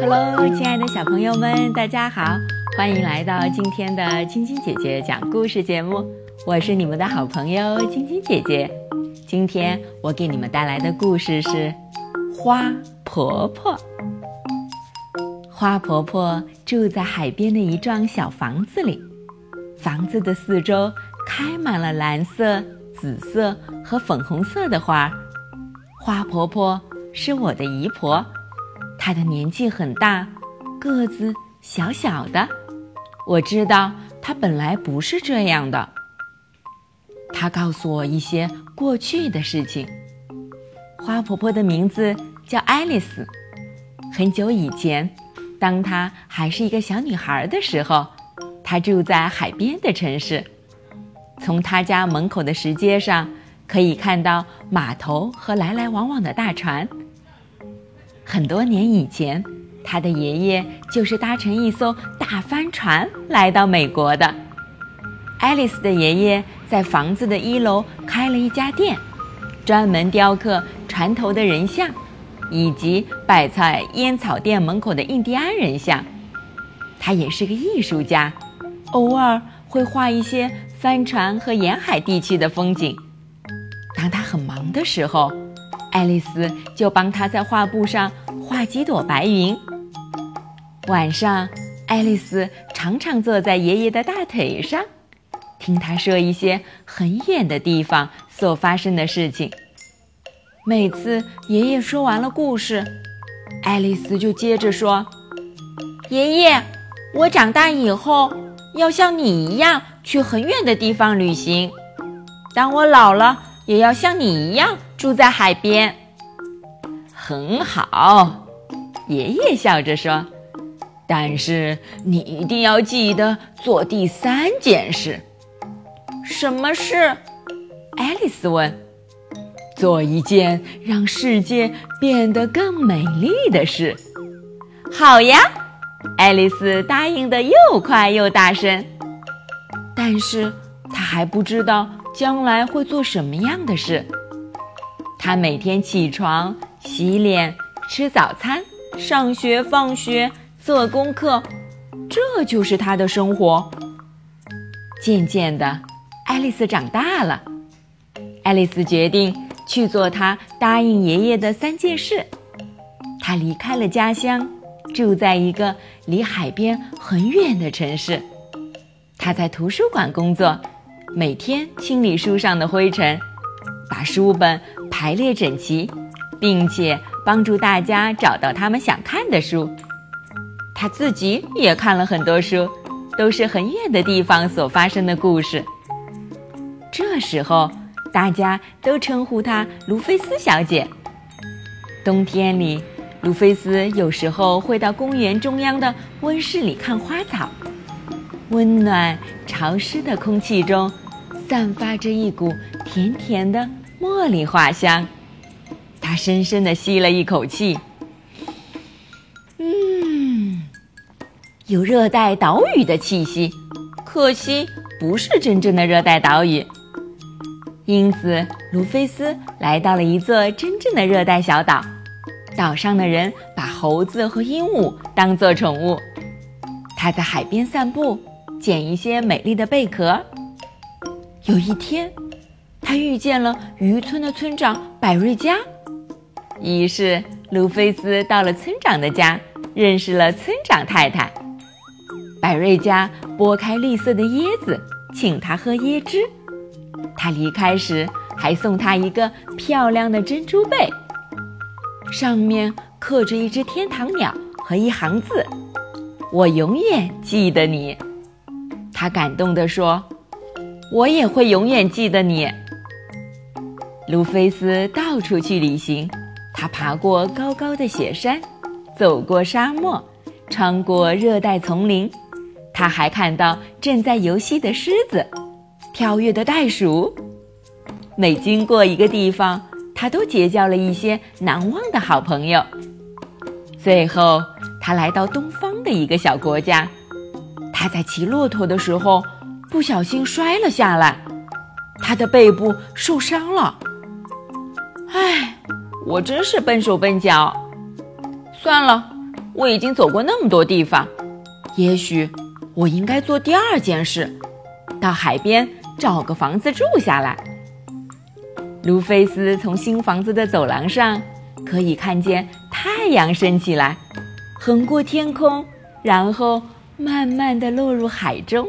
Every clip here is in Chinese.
Hello，亲爱的小朋友们，大家好，欢迎来到今天的晶晶姐姐讲故事节目。我是你们的好朋友晶晶姐姐。今天我给你们带来的故事是《花婆婆》。花婆婆住在海边的一幢小房子里，房子的四周开满了蓝色、紫色和粉红色的花。花婆婆是我的姨婆。她的年纪很大，个子小小的。我知道她本来不是这样的。她告诉我一些过去的事情。花婆婆的名字叫爱丽丝。很久以前，当她还是一个小女孩的时候，他住在海边的城市。从他家门口的石阶上，可以看到码头和来来往往的大船。很多年以前，他的爷爷就是搭乘一艘大帆船来到美国的。爱丽丝的爷爷在房子的一楼开了一家店，专门雕刻船头的人像，以及摆在烟草店门口的印第安人像。他也是个艺术家，偶尔会画一些帆船和沿海地区的风景。当他很忙的时候，爱丽丝就帮他在画布上画几朵白云。晚上，爱丽丝常常坐在爷爷的大腿上，听他说一些很远的地方所发生的事情。每次爷爷说完了故事，爱丽丝就接着说：“爷爷，我长大以后要像你一样去很远的地方旅行。当我老了，也要像你一样。”住在海边，很好。爷爷笑着说：“但是你一定要记得做第三件事。什么事？”爱丽丝问。“做一件让世界变得更美丽的事。”好呀，爱丽丝答应的又快又大声。但是她还不知道将来会做什么样的事。她每天起床、洗脸、吃早餐、上学、放学、做功课，这就是她的生活。渐渐的，爱丽丝长大了。爱丽丝决定去做她答应爷爷的三件事。她离开了家乡，住在一个离海边很远的城市。她在图书馆工作，每天清理书上的灰尘，把书本。排列整齐，并且帮助大家找到他们想看的书。他自己也看了很多书，都是很远的地方所发生的故事。这时候，大家都称呼她卢菲斯小姐。冬天里，卢菲斯有时候会到公园中央的温室里看花草。温暖潮湿的空气中，散发着一股甜甜的。茉莉花香，他深深的吸了一口气，嗯，有热带岛屿的气息，可惜不是真正的热带岛屿。因此，卢菲斯来到了一座真正的热带小岛，岛上的人把猴子和鹦鹉当做宠物。他在海边散步，捡一些美丽的贝壳。有一天。他遇见了渔村的村长百瑞佳，于是路菲斯到了村长的家，认识了村长太太。百瑞佳剥开绿色的椰子，请他喝椰汁。他离开时还送他一个漂亮的珍珠贝，上面刻着一只天堂鸟和一行字：“我永远记得你。”他感动地说：“我也会永远记得你。”卢菲斯到处去旅行，他爬过高高的雪山，走过沙漠，穿过热带丛林。他还看到正在游戏的狮子，跳跃的袋鼠。每经过一个地方，他都结交了一些难忘的好朋友。最后，他来到东方的一个小国家，他在骑骆驼的时候不小心摔了下来，他的背部受伤了。唉，我真是笨手笨脚。算了，我已经走过那么多地方，也许我应该做第二件事，到海边找个房子住下来。卢菲斯从新房子的走廊上可以看见太阳升起来，横过天空，然后慢慢的落入海中。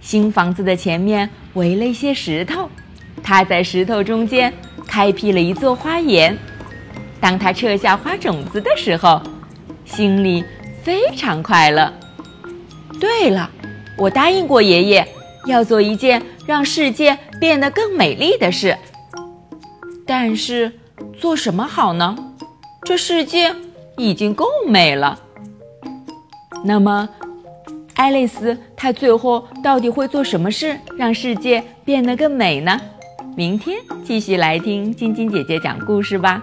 新房子的前面围了一些石头，他在石头中间开辟了一座花园。当他撤下花种子的时候，心里非常快乐。对了，我答应过爷爷要做一件。让世界变得更美丽的事，但是做什么好呢？这世界已经够美了。那么，爱丽丝她最后到底会做什么事，让世界变得更美呢？明天继续来听晶晶姐姐讲故事吧。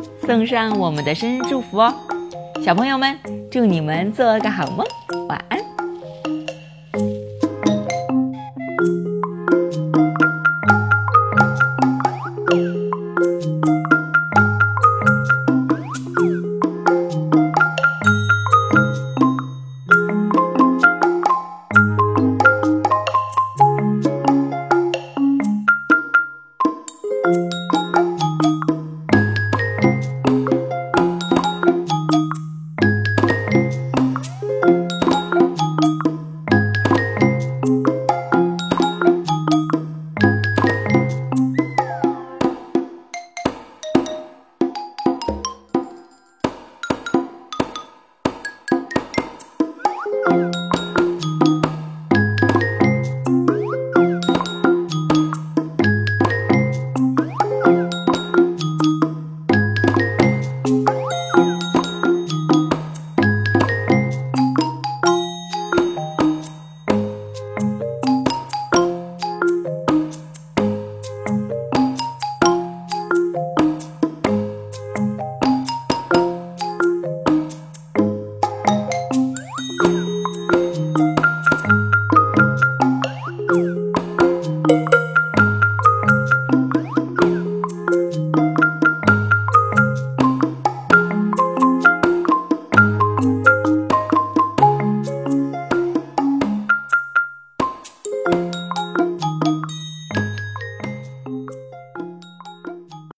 送上我们的生日祝福哦，小朋友们，祝你们做个好梦，晚安。